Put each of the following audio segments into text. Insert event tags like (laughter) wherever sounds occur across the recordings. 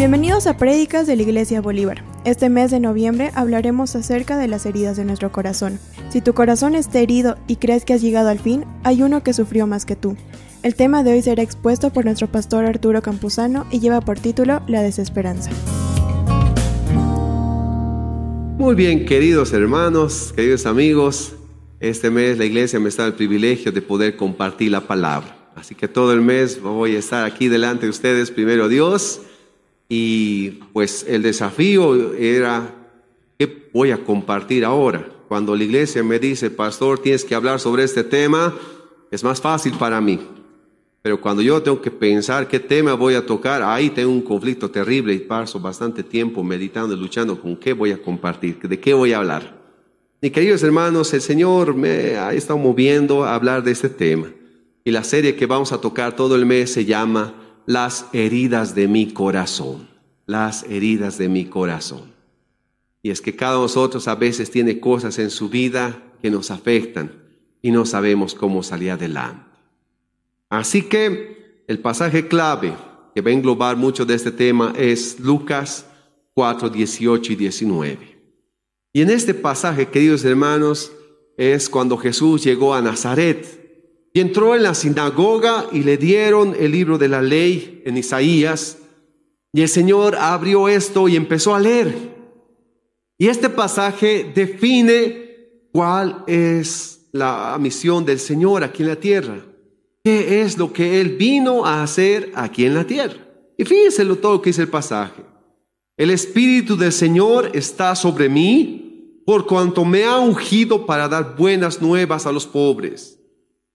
Bienvenidos a Prédicas de la Iglesia Bolívar. Este mes de noviembre hablaremos acerca de las heridas de nuestro corazón. Si tu corazón está herido y crees que has llegado al fin, hay uno que sufrió más que tú. El tema de hoy será expuesto por nuestro pastor Arturo Campuzano y lleva por título La desesperanza. Muy bien, queridos hermanos, queridos amigos, este mes la iglesia me está el privilegio de poder compartir la palabra. Así que todo el mes voy a estar aquí delante de ustedes, primero Dios, y pues el desafío era, ¿qué voy a compartir ahora? Cuando la iglesia me dice, pastor, tienes que hablar sobre este tema, es más fácil para mí. Pero cuando yo tengo que pensar qué tema voy a tocar, ahí tengo un conflicto terrible y paso bastante tiempo meditando y luchando con qué voy a compartir, de qué voy a hablar. Y queridos hermanos, el Señor me ha estado moviendo a hablar de este tema. Y la serie que vamos a tocar todo el mes se llama Las heridas de mi corazón. Las heridas de mi corazón. Y es que cada uno de nosotros a veces tiene cosas en su vida que nos afectan y no sabemos cómo salir adelante. Así que el pasaje clave que va a englobar mucho de este tema es Lucas 4, 18 y 19. Y en este pasaje, queridos hermanos, es cuando Jesús llegó a Nazaret y entró en la sinagoga y le dieron el libro de la ley en Isaías. Y el Señor abrió esto y empezó a leer. Y este pasaje define cuál es la misión del Señor aquí en la tierra. ¿Qué es lo que Él vino a hacer aquí en la tierra? Y fíjense lo todo que dice el pasaje. El Espíritu del Señor está sobre mí por cuanto me ha ungido para dar buenas nuevas a los pobres.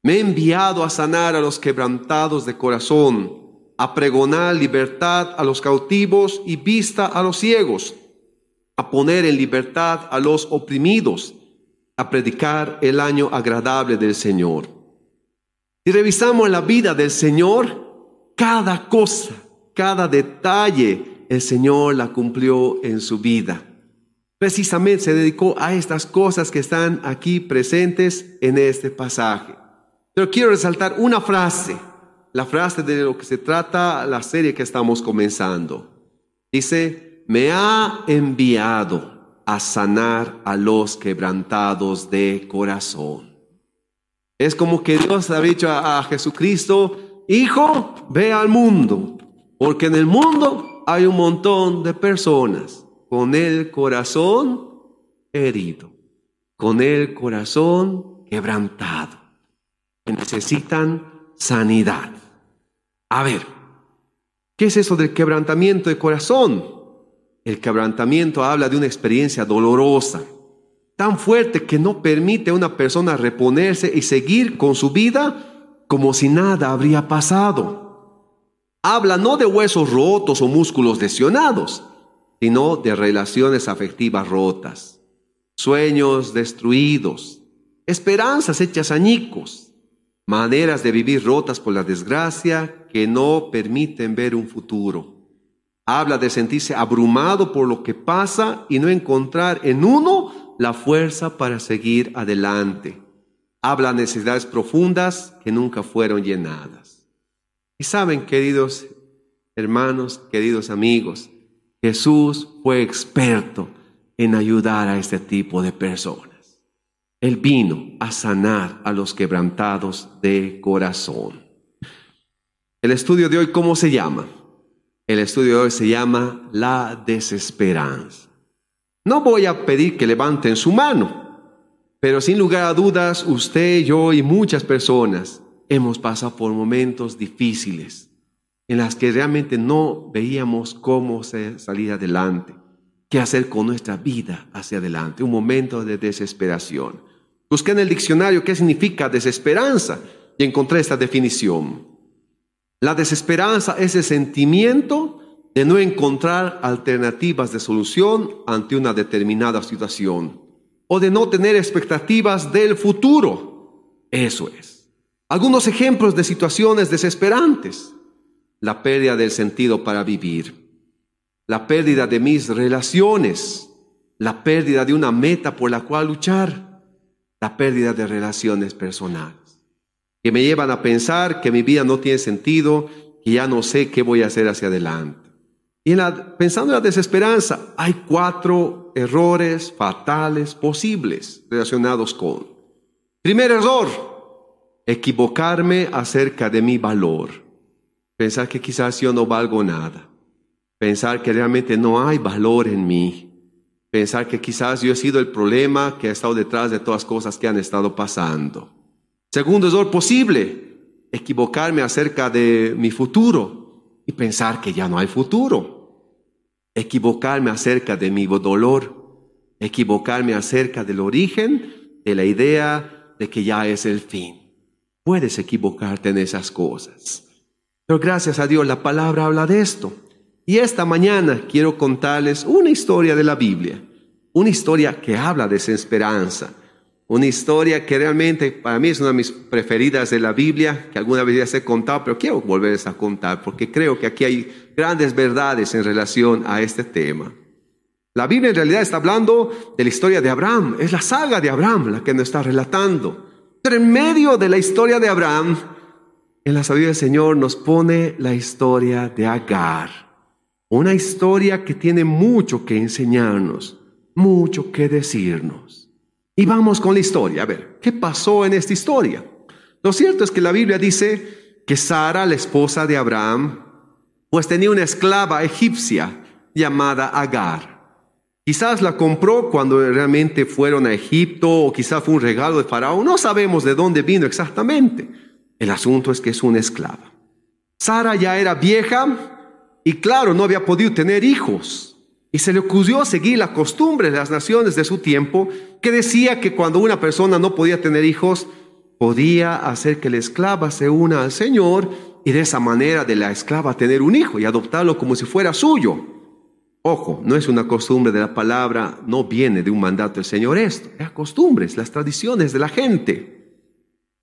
Me ha enviado a sanar a los quebrantados de corazón, a pregonar libertad a los cautivos y vista a los ciegos, a poner en libertad a los oprimidos, a predicar el año agradable del Señor. Si revisamos la vida del Señor, cada cosa, cada detalle, el Señor la cumplió en su vida. Precisamente se dedicó a estas cosas que están aquí presentes en este pasaje. Pero quiero resaltar una frase, la frase de lo que se trata la serie que estamos comenzando. Dice, me ha enviado a sanar a los quebrantados de corazón. Es como que Dios ha dicho a, a Jesucristo, hijo, ve al mundo, porque en el mundo hay un montón de personas con el corazón herido, con el corazón quebrantado, que necesitan sanidad. A ver, ¿qué es eso del quebrantamiento de corazón? El quebrantamiento habla de una experiencia dolorosa, tan fuerte que no permite a una persona reponerse y seguir con su vida como si nada habría pasado habla no de huesos rotos o músculos lesionados, sino de relaciones afectivas rotas, sueños destruidos, esperanzas hechas añicos, maneras de vivir rotas por la desgracia que no permiten ver un futuro. Habla de sentirse abrumado por lo que pasa y no encontrar en uno la fuerza para seguir adelante. Habla de necesidades profundas que nunca fueron llenadas. Y saben, queridos hermanos, queridos amigos, Jesús fue experto en ayudar a este tipo de personas. Él vino a sanar a los quebrantados de corazón. El estudio de hoy, ¿cómo se llama? El estudio de hoy se llama la desesperanza. No voy a pedir que levanten su mano, pero sin lugar a dudas, usted, yo y muchas personas hemos pasado por momentos difíciles en las que realmente no veíamos cómo salir adelante, qué hacer con nuestra vida hacia adelante, un momento de desesperación. Busqué en el diccionario qué significa desesperanza y encontré esta definición. La desesperanza es el sentimiento de no encontrar alternativas de solución ante una determinada situación o de no tener expectativas del futuro. Eso es. Algunos ejemplos de situaciones desesperantes. La pérdida del sentido para vivir. La pérdida de mis relaciones. La pérdida de una meta por la cual luchar. La pérdida de relaciones personales. Que me llevan a pensar que mi vida no tiene sentido, que ya no sé qué voy a hacer hacia adelante. Y pensando en la desesperanza, hay cuatro errores fatales posibles relacionados con. Primer error, equivocarme acerca de mi valor. Pensar que quizás yo no valgo nada. Pensar que realmente no hay valor en mí. Pensar que quizás yo he sido el problema que ha estado detrás de todas las cosas que han estado pasando. Segundo error posible, equivocarme acerca de mi futuro y pensar que ya no hay futuro. Equivocarme acerca de mi dolor. Equivocarme acerca del origen de la idea de que ya es el fin. Puedes equivocarte en esas cosas. Pero gracias a Dios la palabra habla de esto. Y esta mañana quiero contarles una historia de la Biblia, una historia que habla de esa esperanza, una historia que realmente para mí es una de mis preferidas de la Biblia, que alguna vez ya he contado, pero quiero volverles a contar porque creo que aquí hay grandes verdades en relación a este tema. La Biblia en realidad está hablando de la historia de Abraham, es la saga de Abraham la que nos está relatando. Pero en medio de la historia de Abraham, en la sabiduría del Señor nos pone la historia de Agar. Una historia que tiene mucho que enseñarnos, mucho que decirnos. Y vamos con la historia. A ver, ¿qué pasó en esta historia? Lo cierto es que la Biblia dice que Sara, la esposa de Abraham, pues tenía una esclava egipcia llamada Agar. Quizás la compró cuando realmente fueron a Egipto o quizás fue un regalo de Faraón. No sabemos de dónde vino exactamente. El asunto es que es una esclava. Sara ya era vieja, y claro, no había podido tener hijos. Y se le ocurrió seguir la costumbre de las naciones de su tiempo, que decía que cuando una persona no podía tener hijos, podía hacer que la esclava se una al Señor y de esa manera de la esclava tener un hijo y adoptarlo como si fuera suyo. Ojo, no es una costumbre de la palabra, no viene de un mandato del Señor esto, es costumbres, las tradiciones de la gente.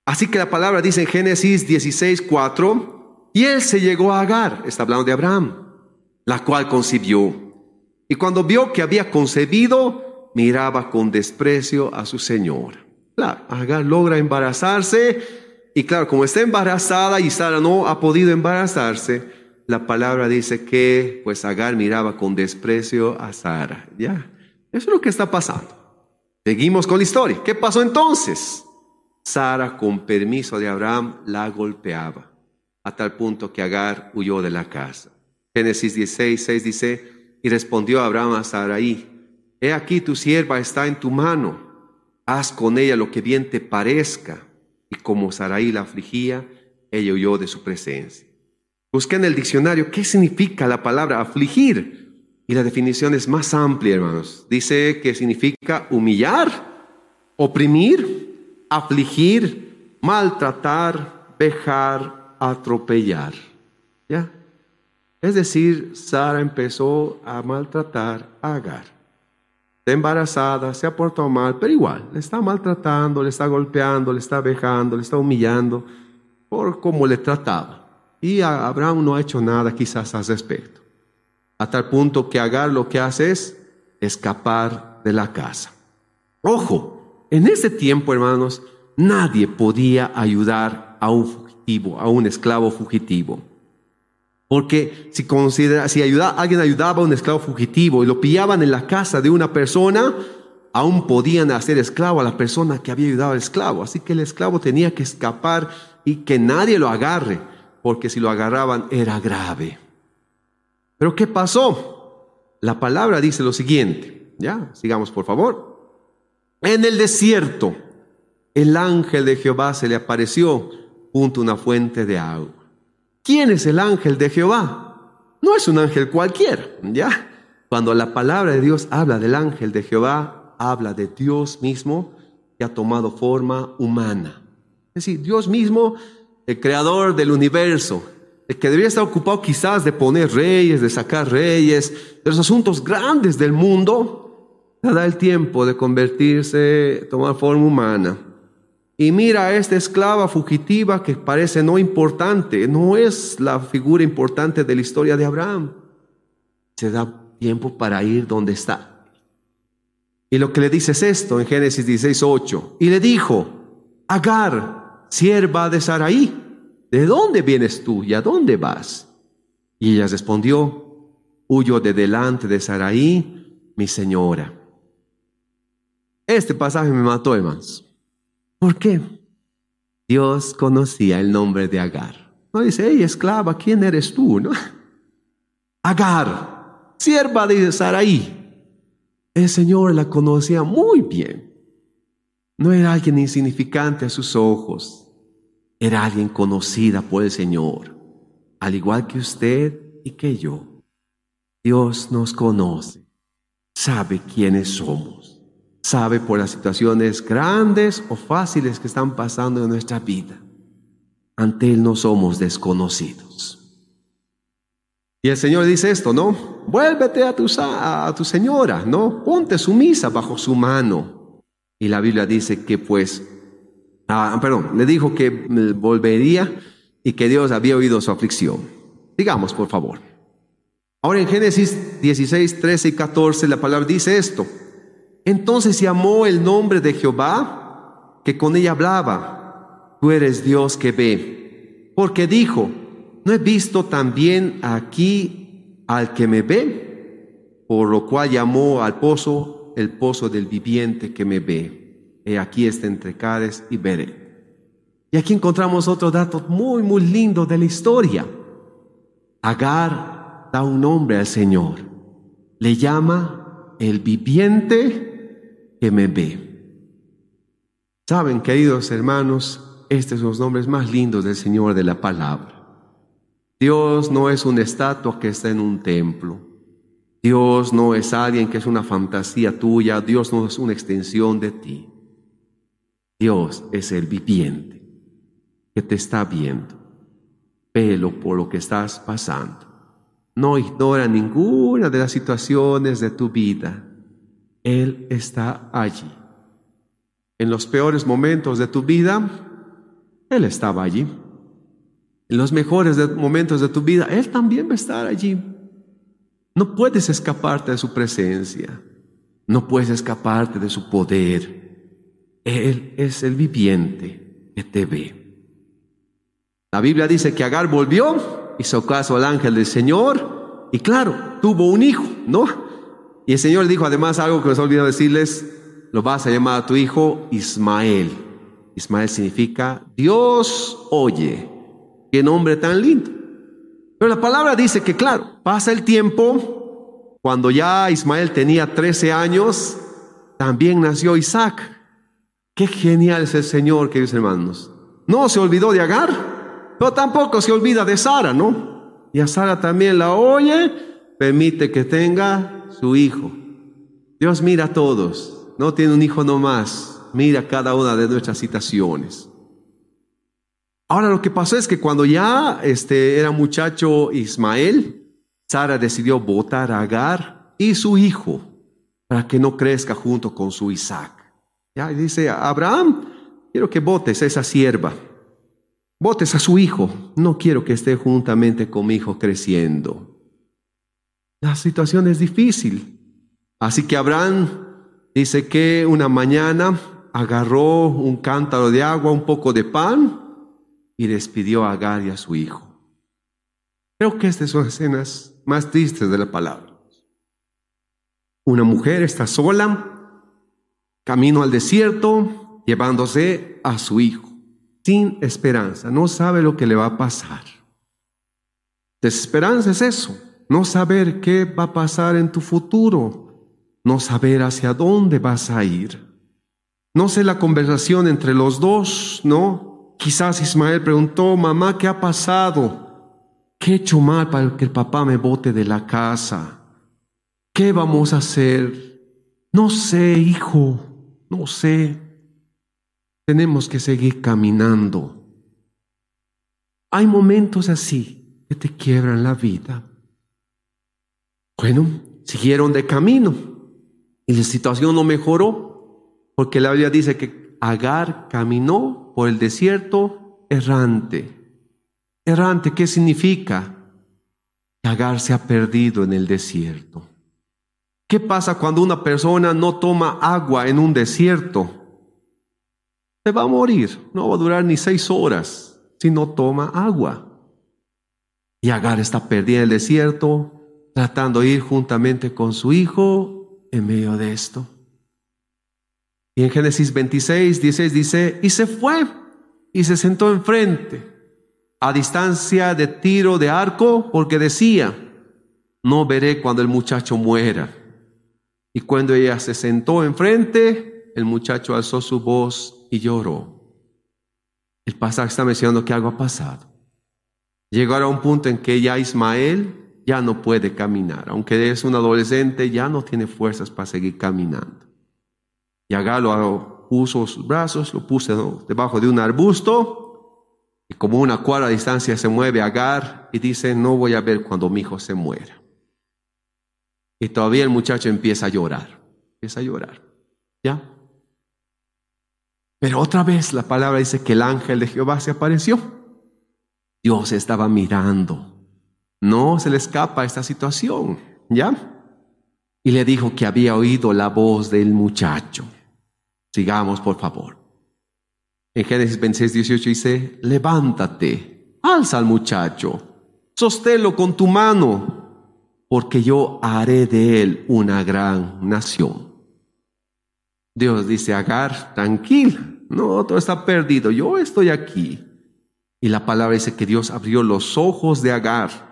Así que la palabra dice en Génesis 16, 4, y él se llegó a Agar, está hablando de Abraham, la cual concibió. Y cuando vio que había concebido, miraba con desprecio a su señor. Claro, Agar logra embarazarse y claro, como está embarazada y Sara no ha podido embarazarse, la palabra dice que pues Agar miraba con desprecio a Sara. Ya, eso es lo que está pasando. Seguimos con la historia. ¿Qué pasó entonces? Sara, con permiso de Abraham, la golpeaba a tal punto que Agar huyó de la casa. Génesis 16, 6 dice, y respondió Abraham a Sarai, he aquí tu sierva está en tu mano, haz con ella lo que bien te parezca. Y como Sarai la afligía, ella huyó de su presencia. Busqué en el diccionario qué significa la palabra afligir. Y la definición es más amplia, hermanos. Dice que significa humillar, oprimir, afligir, maltratar, vejar, atropellar. ¿Ya? Es decir, Sara empezó a maltratar a Agar. Está embarazada, se ha portado mal, pero igual, le está maltratando, le está golpeando, le está vejando, le está humillando por cómo le trataba. Y Abraham no ha hecho nada quizás al respecto. A tal punto que Agar lo que hace es escapar de la casa. Ojo, en ese tiempo, hermanos, nadie podía ayudar a un a un esclavo fugitivo. Porque si, considera, si alguien ayudaba a un esclavo fugitivo y lo pillaban en la casa de una persona, aún podían hacer esclavo a la persona que había ayudado al esclavo. Así que el esclavo tenía que escapar y que nadie lo agarre, porque si lo agarraban era grave. Pero ¿qué pasó? La palabra dice lo siguiente. Ya, sigamos por favor. En el desierto, el ángel de Jehová se le apareció junto a una fuente de agua. ¿Quién es el ángel de Jehová? No es un ángel cualquiera, ¿ya? Cuando la palabra de Dios habla del ángel de Jehová, habla de Dios mismo que ha tomado forma humana. Es decir, Dios mismo, el creador del universo, el que debería estar ocupado quizás de poner reyes, de sacar reyes, de los asuntos grandes del mundo, da el tiempo de convertirse, tomar forma humana y mira a esta esclava fugitiva que parece no importante, no es la figura importante de la historia de Abraham. Se da tiempo para ir donde está. Y lo que le dice es esto en Génesis 16, 8. Y le dijo, Agar, sierva de Saraí, ¿de dónde vienes tú y a dónde vas? Y ella respondió, huyo de delante de Saraí, mi señora. Este pasaje me mató, hermanos. ¿Por qué? Dios conocía el nombre de Agar. No dice, hey, esclava, ¿quién eres tú? ¿No? (laughs) Agar, sierva de Saraí. El Señor la conocía muy bien. No era alguien insignificante a sus ojos. Era alguien conocida por el Señor, al igual que usted y que yo. Dios nos conoce, sabe quiénes somos, sabe por las situaciones grandes o fáciles que están pasando en nuestra vida. Ante Él no somos desconocidos. Y el Señor dice esto, ¿no? Vuélvete a tu, a tu señora, ¿no? Ponte sumisa bajo su mano. Y la Biblia dice que pues, ah, perdón, le dijo que volvería y que Dios había oído su aflicción. Digamos, por favor. Ahora en Génesis 16, 13 y 14 la palabra dice esto. Entonces llamó el nombre de Jehová que con ella hablaba. Tú eres Dios que ve. Porque dijo, ¿no he visto también aquí al que me ve? Por lo cual llamó al pozo el pozo del viviente que me ve. He aquí está entre Cades y Beret. Y aquí encontramos otro dato muy, muy lindo de la historia. Agar da un nombre al Señor. Le llama el viviente que me ve. Saben, queridos hermanos, estos son los nombres más lindos del Señor de la palabra. Dios no es una estatua que está en un templo. Dios no es alguien que es una fantasía tuya. Dios no es una extensión de ti. Dios es el viviente que te está viendo. Velo por lo que estás pasando. No ignora ninguna de las situaciones de tu vida. Él está allí. En los peores momentos de tu vida, Él estaba allí en los mejores momentos de tu vida, Él también va a estar allí. No puedes escaparte de su presencia. No puedes escaparte de su poder. Él es el viviente que te ve. La Biblia dice que Agar volvió, hizo caso al ángel del Señor y claro, tuvo un hijo, ¿no? Y el Señor dijo además algo que nos olvidado decirles, lo vas a llamar a tu hijo Ismael. Ismael significa Dios oye. Qué nombre tan lindo. Pero la palabra dice que, claro, pasa el tiempo, cuando ya Ismael tenía 13 años, también nació Isaac. Qué genial es el Señor, queridos hermanos. No se olvidó de Agar, pero tampoco se olvida de Sara, ¿no? Y a Sara también la oye, permite que tenga su hijo. Dios mira a todos, no tiene un hijo nomás, mira cada una de nuestras situaciones. Ahora lo que pasó es que cuando ya este, era muchacho Ismael, Sara decidió votar a Agar y su hijo para que no crezca junto con su Isaac. Ya dice, Abraham, quiero que votes a esa sierva, votes a su hijo, no quiero que esté juntamente con mi hijo creciendo. La situación es difícil. Así que Abraham dice que una mañana agarró un cántaro de agua, un poco de pan, y despidió a Agar y a su hijo. Creo que estas son escenas más tristes de la palabra. Una mujer está sola, camino al desierto, llevándose a su hijo, sin esperanza, no sabe lo que le va a pasar. Desesperanza es eso, no saber qué va a pasar en tu futuro, no saber hacia dónde vas a ir. No sé la conversación entre los dos, ¿no? Quizás Ismael preguntó, mamá, ¿qué ha pasado? ¿Qué he hecho mal para que el papá me bote de la casa? ¿Qué vamos a hacer? No sé, hijo, no sé. Tenemos que seguir caminando. Hay momentos así que te quiebran la vida. Bueno, siguieron de camino y la situación no mejoró porque la Biblia dice que Agar caminó por el desierto errante. Errante, ¿qué significa? Que Agar se ha perdido en el desierto. ¿Qué pasa cuando una persona no toma agua en un desierto? Se va a morir, no va a durar ni seis horas si no toma agua. Y Agar está perdida en el desierto, tratando de ir juntamente con su hijo en medio de esto. Y en Génesis 26, 16 dice, y se fue y se sentó enfrente, a distancia de tiro de arco, porque decía, no veré cuando el muchacho muera. Y cuando ella se sentó enfrente, el muchacho alzó su voz y lloró. El pasaje está mencionando que algo ha pasado. Llegará a un punto en que ya Ismael ya no puede caminar. Aunque es un adolescente, ya no tiene fuerzas para seguir caminando. Y Agar lo puso sus brazos, lo puso debajo de un arbusto. Y como una cuadra de distancia se mueve Agar y dice, no voy a ver cuando mi hijo se muera. Y todavía el muchacho empieza a llorar. Empieza a llorar. ¿Ya? Pero otra vez la palabra dice que el ángel de Jehová se apareció. Dios estaba mirando. No se le escapa esta situación. ¿Ya? Y le dijo que había oído la voz del muchacho. Sigamos, por favor. En Génesis 26, 18 dice, levántate, alza al muchacho, sosténlo con tu mano porque yo haré de él una gran nación. Dios dice, Agar, tranquila, no, todo está perdido, yo estoy aquí. Y la palabra dice que Dios abrió los ojos de Agar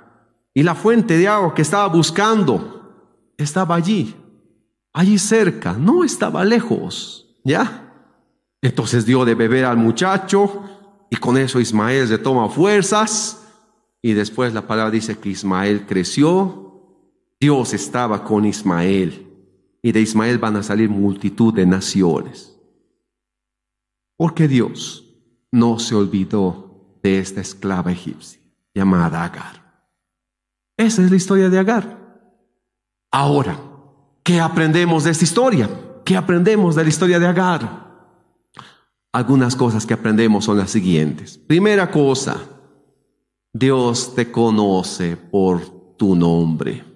y la fuente de agua que estaba buscando estaba allí, allí cerca, no estaba lejos, ¿ya? Entonces dio de beber al muchacho y con eso Ismael se toma fuerzas y después la palabra dice que Ismael creció Dios estaba con Ismael y de Ismael van a salir multitud de naciones. Porque Dios no se olvidó de esta esclava egipcia llamada Agar. Esa es la historia de Agar. Ahora, ¿qué aprendemos de esta historia? ¿Qué aprendemos de la historia de Agar? Algunas cosas que aprendemos son las siguientes. Primera cosa, Dios te conoce por tu nombre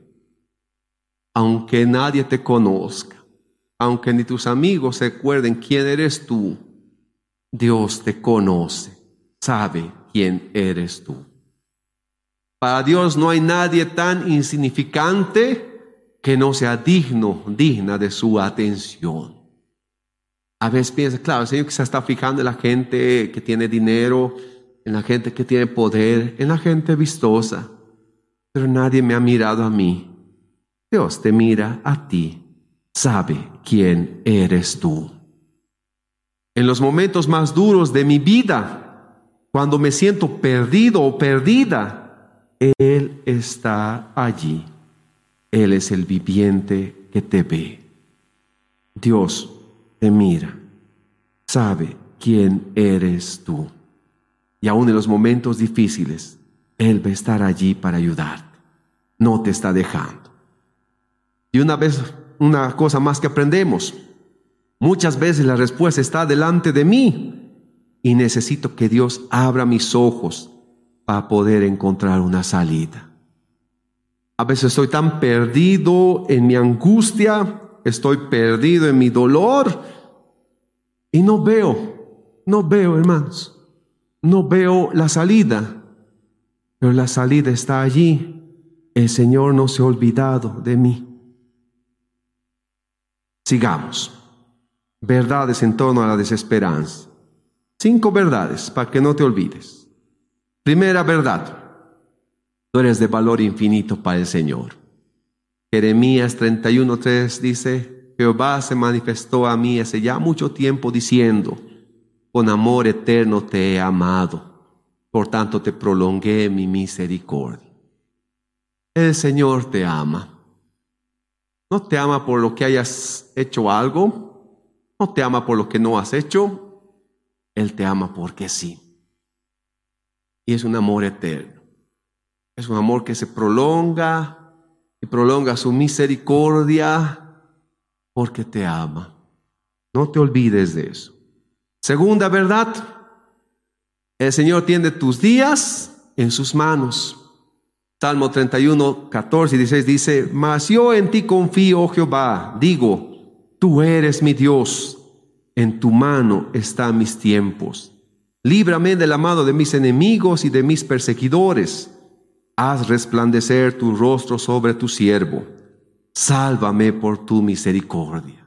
aunque nadie te conozca, aunque ni tus amigos se acuerden quién eres tú, Dios te conoce, sabe quién eres tú. Para Dios no hay nadie tan insignificante que no sea digno, digna de su atención. A veces piensa, claro, el Señor que se está fijando en la gente que tiene dinero, en la gente que tiene poder, en la gente vistosa, pero nadie me ha mirado a mí. Dios te mira a ti, sabe quién eres tú. En los momentos más duros de mi vida, cuando me siento perdido o perdida, Él está allí. Él es el viviente que te ve. Dios te mira, sabe quién eres tú. Y aún en los momentos difíciles, Él va a estar allí para ayudarte. No te está dejando. Y una vez, una cosa más que aprendemos, muchas veces la respuesta está delante de mí y necesito que Dios abra mis ojos para poder encontrar una salida. A veces estoy tan perdido en mi angustia, estoy perdido en mi dolor y no veo, no veo, hermanos, no veo la salida, pero la salida está allí. El Señor no se ha olvidado de mí. Sigamos. Verdades en torno a la desesperanza. Cinco verdades para que no te olvides. Primera verdad. Tú eres de valor infinito para el Señor. Jeremías 31.3 dice, Jehová se manifestó a mí hace ya mucho tiempo diciendo, con amor eterno te he amado, por tanto te prolongué mi misericordia. El Señor te ama. No te ama por lo que hayas hecho algo, no te ama por lo que no has hecho, Él te ama porque sí. Y es un amor eterno. Es un amor que se prolonga y prolonga su misericordia porque te ama. No te olvides de eso. Segunda verdad, el Señor tiene tus días en sus manos. Salmo 31, 14 y 16 dice, mas yo en ti confío, oh Jehová, digo, tú eres mi Dios, en tu mano están mis tiempos. Líbrame de la mano de mis enemigos y de mis perseguidores, haz resplandecer tu rostro sobre tu siervo, sálvame por tu misericordia.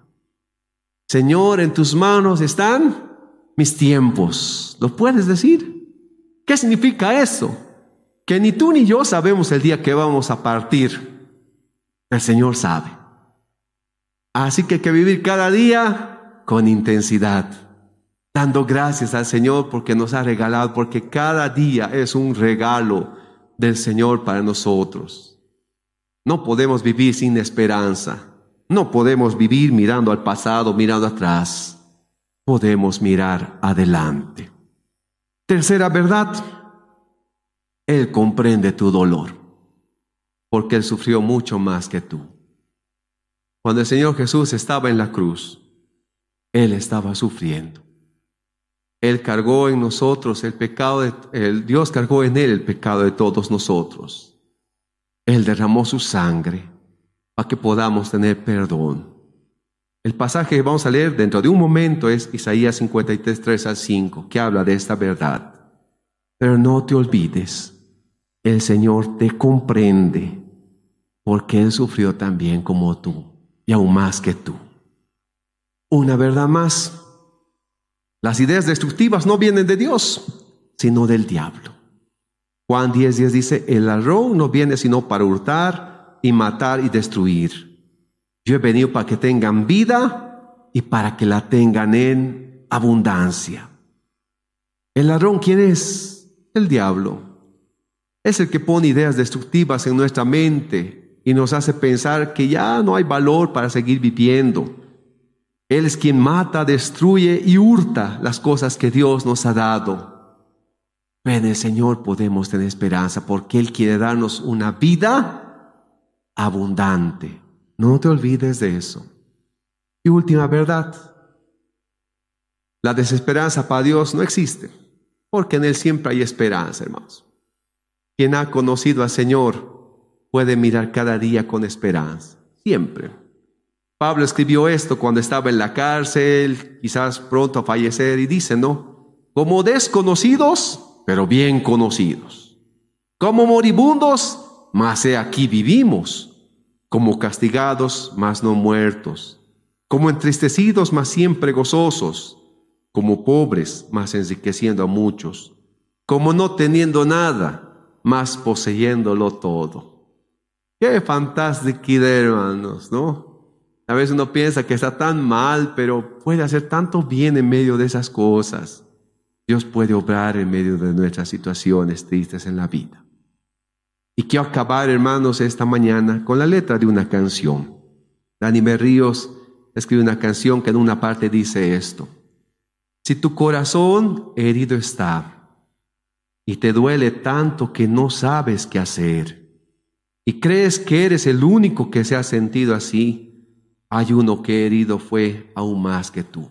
Señor, en tus manos están mis tiempos. ¿Lo puedes decir? ¿Qué significa eso? Que ni tú ni yo sabemos el día que vamos a partir. El Señor sabe. Así que hay que vivir cada día con intensidad, dando gracias al Señor porque nos ha regalado, porque cada día es un regalo del Señor para nosotros. No podemos vivir sin esperanza. No podemos vivir mirando al pasado, mirando atrás podemos mirar adelante. Tercera verdad, Él comprende tu dolor, porque Él sufrió mucho más que tú. Cuando el Señor Jesús estaba en la cruz, Él estaba sufriendo. Él cargó en nosotros el pecado, de, el, Dios cargó en Él el pecado de todos nosotros. Él derramó su sangre para que podamos tener perdón. El pasaje que vamos a leer dentro de un momento es Isaías 53, 3 al 5, que habla de esta verdad. Pero no te olvides, el Señor te comprende, porque Él sufrió también como tú, y aún más que tú. Una verdad más, las ideas destructivas no vienen de Dios, sino del diablo. Juan 10, 10 dice, el ladrón no viene sino para hurtar y matar y destruir. Yo he venido para que tengan vida y para que la tengan en abundancia. El ladrón, ¿quién es? El diablo. Es el que pone ideas destructivas en nuestra mente y nos hace pensar que ya no hay valor para seguir viviendo. Él es quien mata, destruye y hurta las cosas que Dios nos ha dado. en el Señor podemos tener esperanza porque Él quiere darnos una vida abundante. No te olvides de eso. Y última verdad. La desesperanza para Dios no existe, porque en Él siempre hay esperanza, hermanos. Quien ha conocido al Señor puede mirar cada día con esperanza, siempre. Pablo escribió esto cuando estaba en la cárcel, quizás pronto a fallecer, y dice, ¿no? Como desconocidos, pero bien conocidos. Como moribundos, mas he aquí vivimos como castigados, mas no muertos, como entristecidos, mas siempre gozosos, como pobres, mas enriqueciendo a muchos, como no teniendo nada, mas poseyéndolo todo. Qué fantástica idea, hermanos, ¿no? A veces uno piensa que está tan mal, pero puede hacer tanto bien en medio de esas cosas. Dios puede obrar en medio de nuestras situaciones tristes en la vida. Y quiero acabar, hermanos, esta mañana con la letra de una canción. Dani Ríos escribe una canción que en una parte dice esto. Si tu corazón herido está y te duele tanto que no sabes qué hacer y crees que eres el único que se ha sentido así, hay uno que herido fue aún más que tú.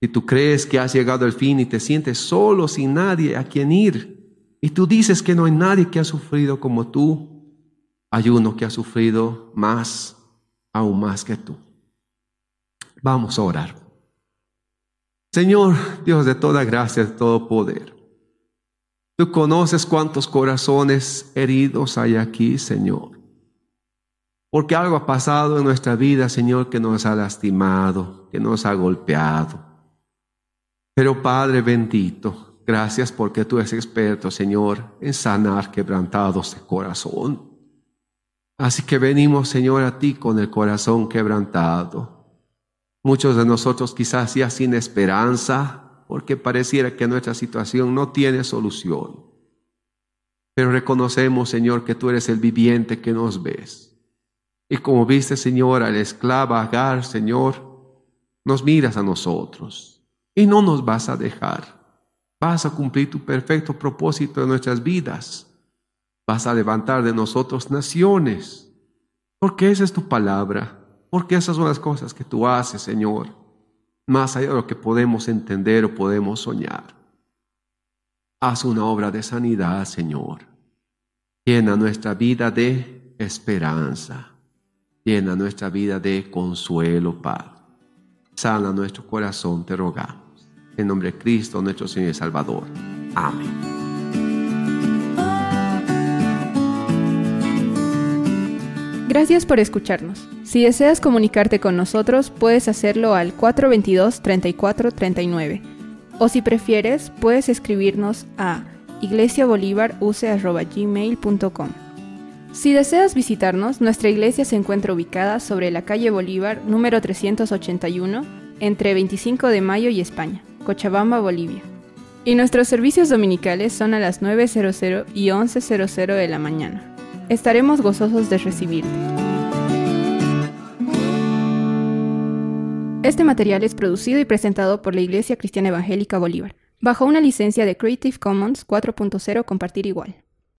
Si tú crees que has llegado al fin y te sientes solo sin nadie a quien ir, y tú dices que no hay nadie que ha sufrido como tú. Hay uno que ha sufrido más, aún más que tú. Vamos a orar. Señor, Dios de toda gracia, de todo poder. Tú conoces cuántos corazones heridos hay aquí, Señor. Porque algo ha pasado en nuestra vida, Señor, que nos ha lastimado, que nos ha golpeado. Pero Padre bendito, Gracias porque tú eres experto, Señor, en sanar quebrantados de corazón. Así que venimos, Señor, a ti con el corazón quebrantado. Muchos de nosotros quizás ya sin esperanza, porque pareciera que nuestra situación no tiene solución. Pero reconocemos, Señor, que tú eres el viviente que nos ves. Y como viste, Señor, al esclava Agar, Señor, nos miras a nosotros y no nos vas a dejar. Vas a cumplir tu perfecto propósito en nuestras vidas. Vas a levantar de nosotros naciones. Porque esa es tu palabra. Porque esas son las cosas que tú haces, Señor. Más allá de lo que podemos entender o podemos soñar. Haz una obra de sanidad, Señor. Llena nuestra vida de esperanza. Llena nuestra vida de consuelo, Padre. Sana nuestro corazón, te rogamos. En nombre de Cristo, nuestro Señor y Salvador. Amén. Gracias por escucharnos. Si deseas comunicarte con nosotros, puedes hacerlo al 422-3439. O si prefieres, puedes escribirnos a iglesiabolivaruse.gmail.com. Si deseas visitarnos, nuestra iglesia se encuentra ubicada sobre la calle Bolívar número 381, entre 25 de Mayo y España, Cochabamba, Bolivia. Y nuestros servicios dominicales son a las 9.00 y 11.00 de la mañana. Estaremos gozosos de recibirte. Este material es producido y presentado por la Iglesia Cristiana Evangélica Bolívar, bajo una licencia de Creative Commons 4.0 Compartir Igual.